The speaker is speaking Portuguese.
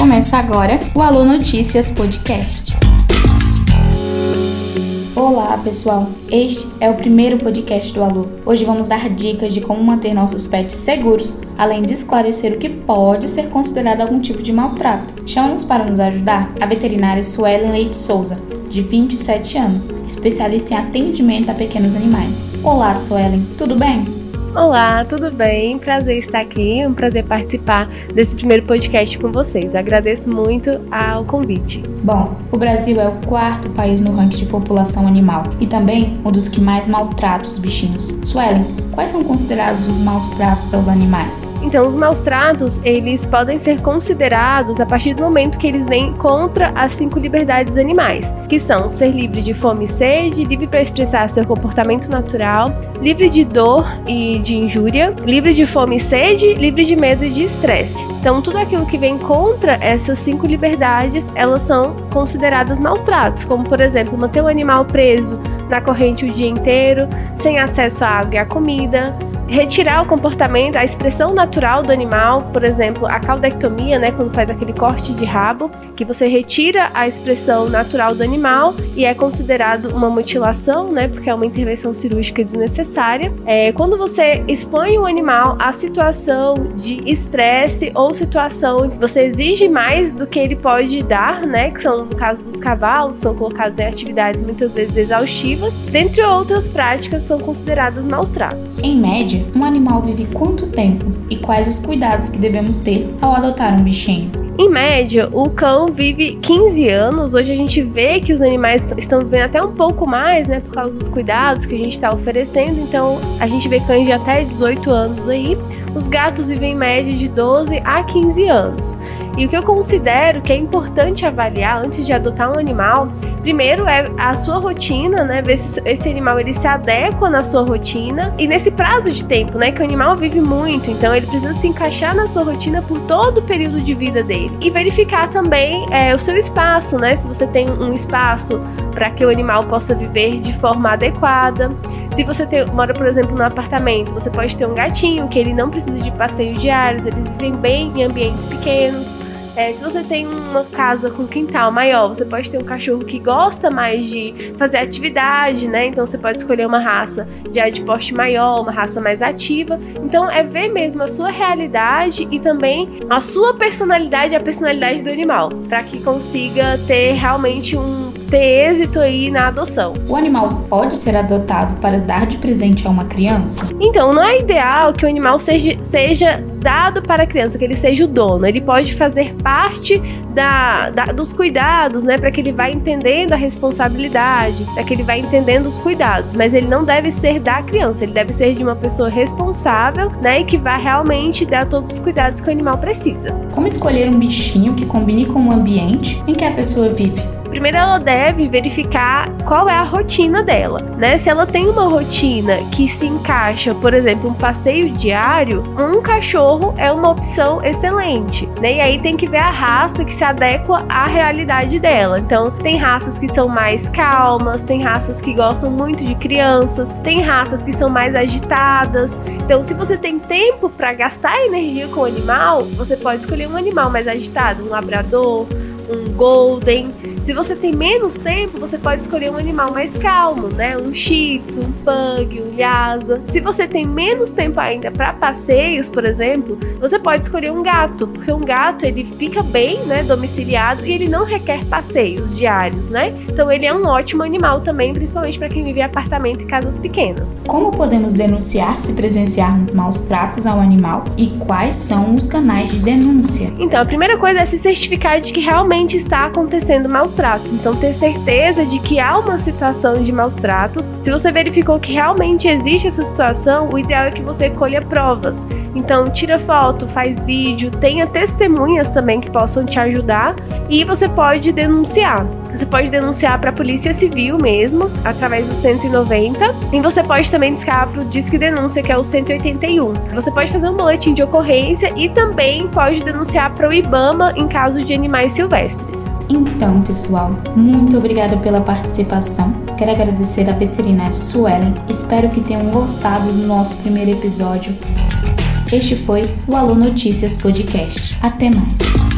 Começa agora o Alô Notícias Podcast. Olá, pessoal. Este é o primeiro podcast do Alô. Hoje vamos dar dicas de como manter nossos pets seguros, além de esclarecer o que pode ser considerado algum tipo de maltrato. Chamamos para nos ajudar a veterinária Suelen Leite Souza, de 27 anos, especialista em atendimento a pequenos animais. Olá, Suelen, tudo bem? Olá, tudo bem? Prazer estar aqui, um prazer participar desse primeiro podcast com vocês. Agradeço muito ao convite. Bom, o Brasil é o quarto país no ranking de população animal e também um dos que mais maltrata os bichinhos. Suelen, quais são considerados os maus tratos aos animais? Então, os maus tratos, eles podem ser considerados a partir do momento que eles vêm contra as cinco liberdades animais, que são ser livre de fome e sede, livre para expressar seu comportamento natural, livre de dor e de injúria, livre de fome e sede, livre de medo e de estresse. Então, tudo aquilo que vem contra essas cinco liberdades, elas são consideradas maus tratos, como por exemplo, manter o animal preso na corrente o dia inteiro, sem acesso à água e à comida, retirar o comportamento, a expressão natural do animal, por exemplo, a caudectomia, né, quando faz aquele corte de rabo, que você retira a expressão natural do animal e é considerado uma mutilação, né, porque é uma intervenção cirúrgica desnecessária. É, quando você expõe o animal a situação de estresse ou situação que você exige mais do que ele pode dar, né, que são no caso dos cavalos, são colocados em atividades muitas vezes exaustivas, dentre outras práticas são consideradas maus tratos. Em média, um animal vive quanto tempo e quais os cuidados que devemos ter ao adotar um bichinho? Em média, o cão vive 15 anos. Hoje a gente vê que os animais estão vivendo até um pouco mais, né, por causa dos cuidados que a gente está oferecendo. Então, a gente vê cães de até 18 anos aí. Os gatos vivem em média de 12 a 15 anos. E o que eu considero que é importante avaliar antes de adotar um animal, primeiro é a sua rotina, né? Ver se esse animal ele se adequa na sua rotina e nesse prazo de tempo, né? Que o animal vive muito, então ele precisa se encaixar na sua rotina por todo o período de vida dele. E verificar também é, o seu espaço, né? Se você tem um espaço para que o animal possa viver de forma adequada. Se você tem, mora, por exemplo, num apartamento, você pode ter um gatinho que ele não precisa de passeios diários, eles vivem bem em ambientes pequenos. É, se você tem uma casa com quintal maior, você pode ter um cachorro que gosta mais de fazer atividade, né? Então você pode escolher uma raça já de porte maior, uma raça mais ativa. Então é ver mesmo a sua realidade e também a sua personalidade, a personalidade do animal, para que consiga ter realmente um ter êxito aí na adoção. O animal pode ser adotado para dar de presente a uma criança? Então, não é ideal que o animal seja, seja dado para a criança, que ele seja o dono. Ele pode fazer parte da, da dos cuidados, né? Para que ele vá entendendo a responsabilidade, para que ele vá entendendo os cuidados. Mas ele não deve ser da criança, ele deve ser de uma pessoa responsável, né? E que vai realmente dar todos os cuidados que o animal precisa. Como escolher um bichinho que combine com o ambiente em que a pessoa vive? Primeiro ela deve verificar qual é a rotina dela, né? Se ela tem uma rotina que se encaixa, por exemplo, um passeio diário, um cachorro é uma opção excelente, né? E aí tem que ver a raça que se adequa à realidade dela. Então, tem raças que são mais calmas, tem raças que gostam muito de crianças, tem raças que são mais agitadas. Então, se você tem tempo para gastar energia com o animal, você pode escolher um animal mais agitado, um labrador, um golden. Se você tem menos tempo, você pode escolher um animal mais calmo, né? Um shih tzu, um pug, um lhasa. Se você tem menos tempo ainda para passeios, por exemplo, você pode escolher um gato, porque um gato ele fica bem, né, domiciliado e ele não requer passeios diários, né? Então ele é um ótimo animal também, principalmente para quem vive em apartamento e casas pequenas. Como podemos denunciar se presenciarmos maus tratos ao animal e quais são os canais de denúncia? Então, a primeira coisa é se certificar de que realmente está acontecendo maus tratos. Então, ter certeza de que há uma situação de maus tratos. Se você verificou que realmente existe essa situação, o ideal é que você colha provas. Então, tira foto, faz vídeo, tenha testemunhas também que possam te ajudar e você pode denunciar. Você pode denunciar para a Polícia Civil mesmo, através do 190. E você pode também discar para o Disque Denúncia, que é o 181. Você pode fazer um boletim de ocorrência e também pode denunciar para o IBAMA em caso de animais silvestres. Então, pessoal, muito obrigada pela participação. Quero agradecer a veterinária Suelen. Espero que tenham gostado do nosso primeiro episódio. Este foi o Alô Notícias Podcast. Até mais!